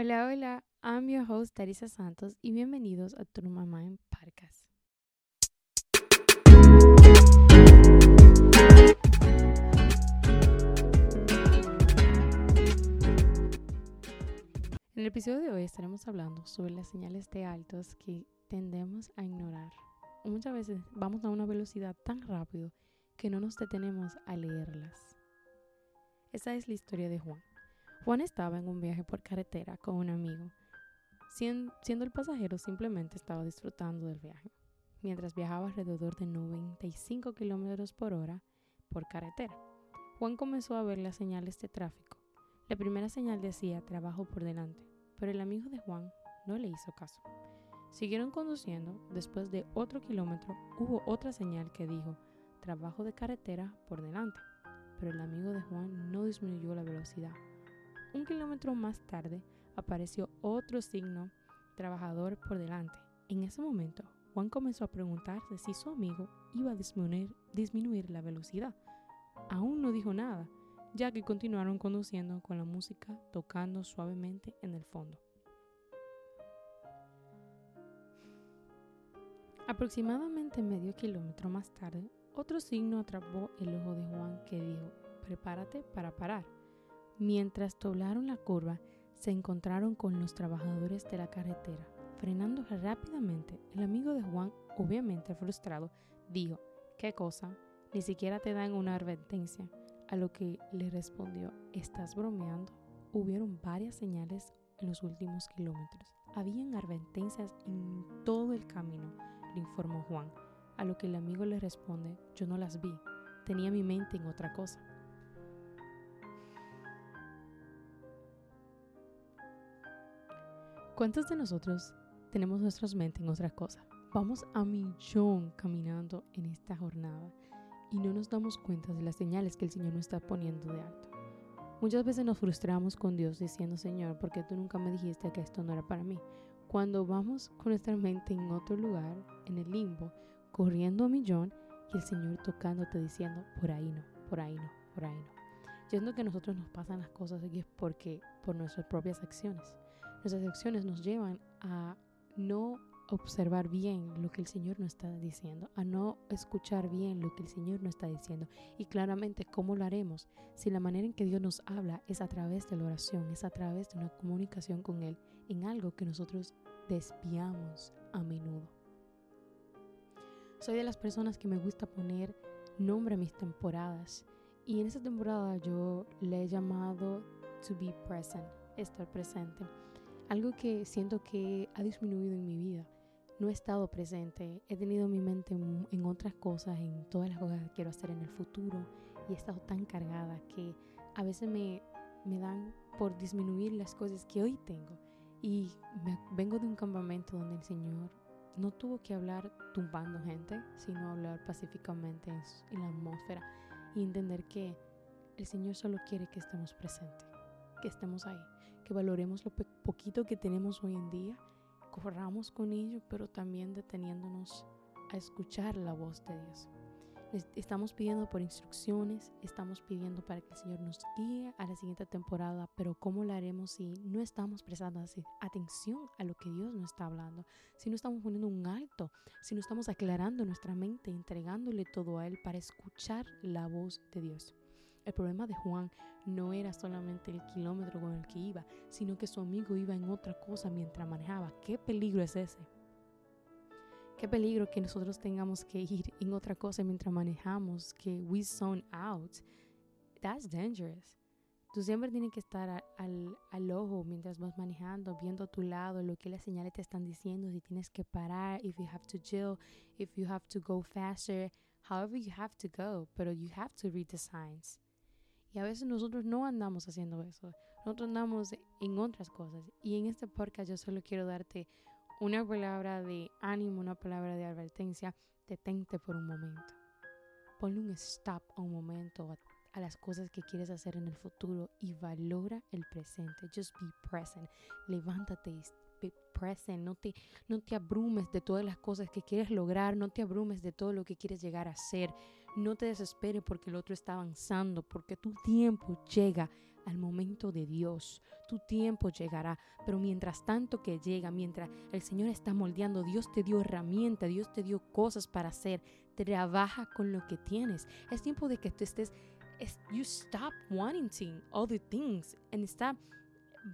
Hola, hola, I'm your host Teresa Santos y bienvenidos a Tu Mamá en Parcas. En el episodio de hoy estaremos hablando sobre las señales de altos que tendemos a ignorar. Muchas veces vamos a una velocidad tan rápido que no nos detenemos a leerlas. Esa es la historia de Juan. Juan estaba en un viaje por carretera con un amigo. Siendo el pasajero simplemente estaba disfrutando del viaje, mientras viajaba alrededor de 95 kilómetros por hora por carretera. Juan comenzó a ver las señales de tráfico. La primera señal decía trabajo por delante, pero el amigo de Juan no le hizo caso. Siguieron conduciendo. Después de otro kilómetro hubo otra señal que dijo trabajo de carretera por delante, pero el amigo de Juan no disminuyó la velocidad. Un kilómetro más tarde apareció otro signo trabajador por delante. En ese momento, Juan comenzó a preguntarse si su amigo iba a disminuir, disminuir la velocidad. Aún no dijo nada, ya que continuaron conduciendo con la música tocando suavemente en el fondo. Aproximadamente medio kilómetro más tarde, otro signo atrapó el ojo de Juan que dijo, prepárate para parar. Mientras doblaron la curva, se encontraron con los trabajadores de la carretera. Frenando rápidamente, el amigo de Juan, obviamente frustrado, dijo, ¿qué cosa? Ni siquiera te dan una advertencia. A lo que le respondió, ¿estás bromeando? Hubieron varias señales en los últimos kilómetros. Habían advertencias en todo el camino, le informó Juan. A lo que el amigo le responde, yo no las vi, tenía mi mente en otra cosa. ¿Cuántos de nosotros tenemos nuestras mentes en otra cosa? Vamos a millón caminando en esta jornada y no nos damos cuenta de las señales que el Señor nos está poniendo de alto. Muchas veces nos frustramos con Dios diciendo, Señor, ¿por qué tú nunca me dijiste que esto no era para mí? Cuando vamos con nuestra mente en otro lugar, en el limbo, corriendo a millón y el Señor tocándote diciendo, por ahí no, por ahí no, por ahí no. Yo que a nosotros nos pasan las cosas aquí es porque por nuestras propias acciones. Nuestras acciones nos llevan a no observar bien lo que el Señor nos está diciendo, a no escuchar bien lo que el Señor nos está diciendo. Y claramente, ¿cómo lo haremos? Si la manera en que Dios nos habla es a través de la oración, es a través de una comunicación con Él, en algo que nosotros desviamos a menudo. Soy de las personas que me gusta poner nombre a mis temporadas. Y en esta temporada yo le he llamado to be present, estar presente. Algo que siento que ha disminuido en mi vida. No he estado presente, he tenido mi mente en otras cosas, en todas las cosas que quiero hacer en el futuro y he estado tan cargada que a veces me, me dan por disminuir las cosas que hoy tengo. Y me, vengo de un campamento donde el Señor no tuvo que hablar tumbando gente, sino hablar pacíficamente en, la atmósfera y entender que el Señor solo quiere que estemos presentes, que estemos ahí, que valoremos lo poquito que tenemos hoy en día, corramos con ello, pero también deteniéndonos a escuchar la voz de Dios. Estamos pidiendo por instrucciones, estamos pidiendo para que el Señor nos guíe a la siguiente temporada, pero ¿cómo lo haremos si no estamos prestando atención a lo que Dios nos está hablando? Si no estamos poniendo un alto, si no estamos aclarando nuestra mente, entregándole todo a Él para escuchar la voz de Dios. El problema de Juan no era solamente el kilómetro con el que iba, sino que su amigo iba en otra cosa mientras manejaba. ¿Qué peligro es ese? Qué peligro que nosotros tengamos que ir en otra cosa mientras manejamos, que we zone out. That's dangerous. Tú siempre tienes que estar al, al, ojo mientras vas manejando, viendo a tu lado lo que las señales te están diciendo, si tienes que parar, if you have to chill, if you have to go faster, however you have to go, pero you have to read the signs. Y a veces nosotros no andamos haciendo eso, nosotros andamos en otras cosas. Y en este podcast yo solo quiero darte una palabra de ánimo, una palabra de advertencia, detente por un momento. Ponle un stop a un momento a, las cosas que quieres hacer en el futuro y valora el presente. Just be present. Levántate present. No te, no te abrumes de todas las cosas que quieres lograr. No te abrumes de todo lo que quieres llegar a ser. No te desesperes porque el otro está avanzando, porque tu tiempo llega al momento de Dios. Tu tiempo llegará, pero mientras tanto que llega, mientras el Señor está moldeando, Dios te dio herramientas, Dios te dio cosas para hacer. Trabaja con lo que tienes. Es tiempo de que tú estés, you stop wanting other things and stop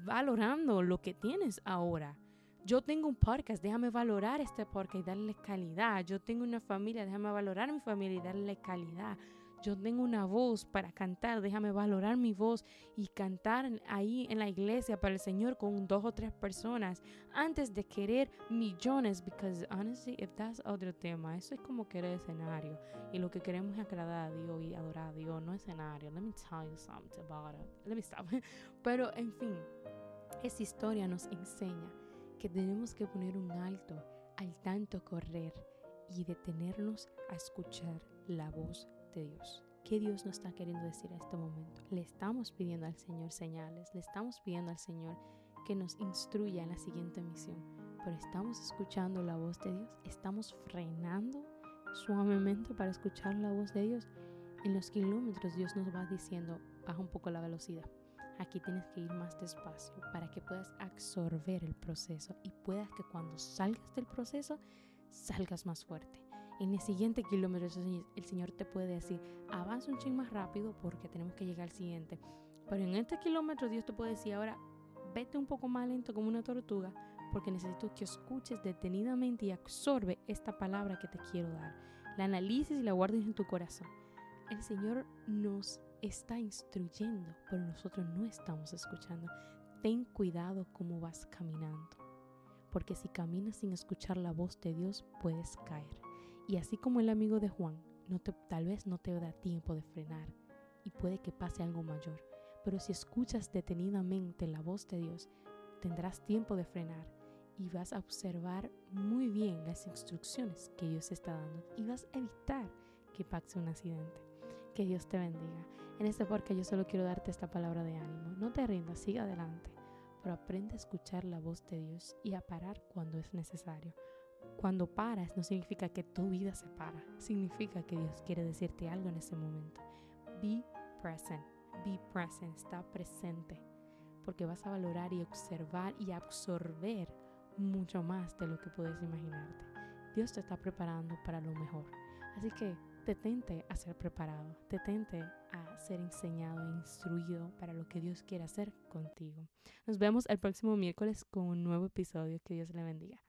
valorando lo que tienes ahora. Yo tengo un podcast, déjame valorar este podcast y darle calidad. Yo tengo una familia, déjame valorar mi familia y darle calidad. Yo tengo una voz para cantar, déjame valorar mi voz y cantar ahí en la iglesia para el Señor con dos o tres personas antes de querer millones. Because honestly, if that's other tema, eso es como querer escenario. Y lo que queremos es agradar a Dios y adorar a Dios, no escenario. Let me tell you something about it. Let me stop. Pero en fin, esa historia nos enseña que tenemos que poner un alto al tanto correr y detenernos a escuchar la voz de Dios. ¿Qué Dios nos está queriendo decir a este momento? Le estamos pidiendo al Señor señales, le estamos pidiendo al Señor que nos instruya en la siguiente misión, pero estamos escuchando la voz de Dios, estamos frenando suavemente para escuchar la voz de Dios. En los kilómetros Dios nos va diciendo, baja un poco la velocidad Aquí tienes que ir más despacio para que puedas absorber el proceso y puedas que cuando salgas del proceso salgas más fuerte. En el siguiente kilómetro el Señor te puede decir, avanza un ching más rápido porque tenemos que llegar al siguiente. Pero en este kilómetro Dios te puede decir ahora, vete un poco más lento como una tortuga porque necesito que escuches detenidamente y absorbe esta palabra que te quiero dar. La analices y la guardes en tu corazón. El Señor nos está instruyendo, pero nosotros no estamos escuchando. Ten cuidado cómo vas caminando, porque si caminas sin escuchar la voz de Dios, puedes caer. Y así como el amigo de Juan, no te, tal vez no te da tiempo de frenar y puede que pase algo mayor. Pero si escuchas detenidamente la voz de Dios, tendrás tiempo de frenar y vas a observar muy bien las instrucciones que Dios está dando y vas a evitar que pase un accidente. Que Dios te bendiga. En este porque yo solo quiero darte esta palabra de ánimo. No te rindas, sigue adelante, pero aprende a escuchar la voz de Dios y a parar cuando es necesario. Cuando paras no significa que tu vida se para, significa que Dios quiere decirte algo en ese momento. Be present, be present, está presente, porque vas a valorar y observar y absorber mucho más de lo que puedes imaginarte. Dios te está preparando para lo mejor. Así que detente a ser preparado, detente a ser enseñado e instruido para lo que Dios quiere hacer contigo. Nos vemos el próximo miércoles con un nuevo episodio. Que Dios le bendiga.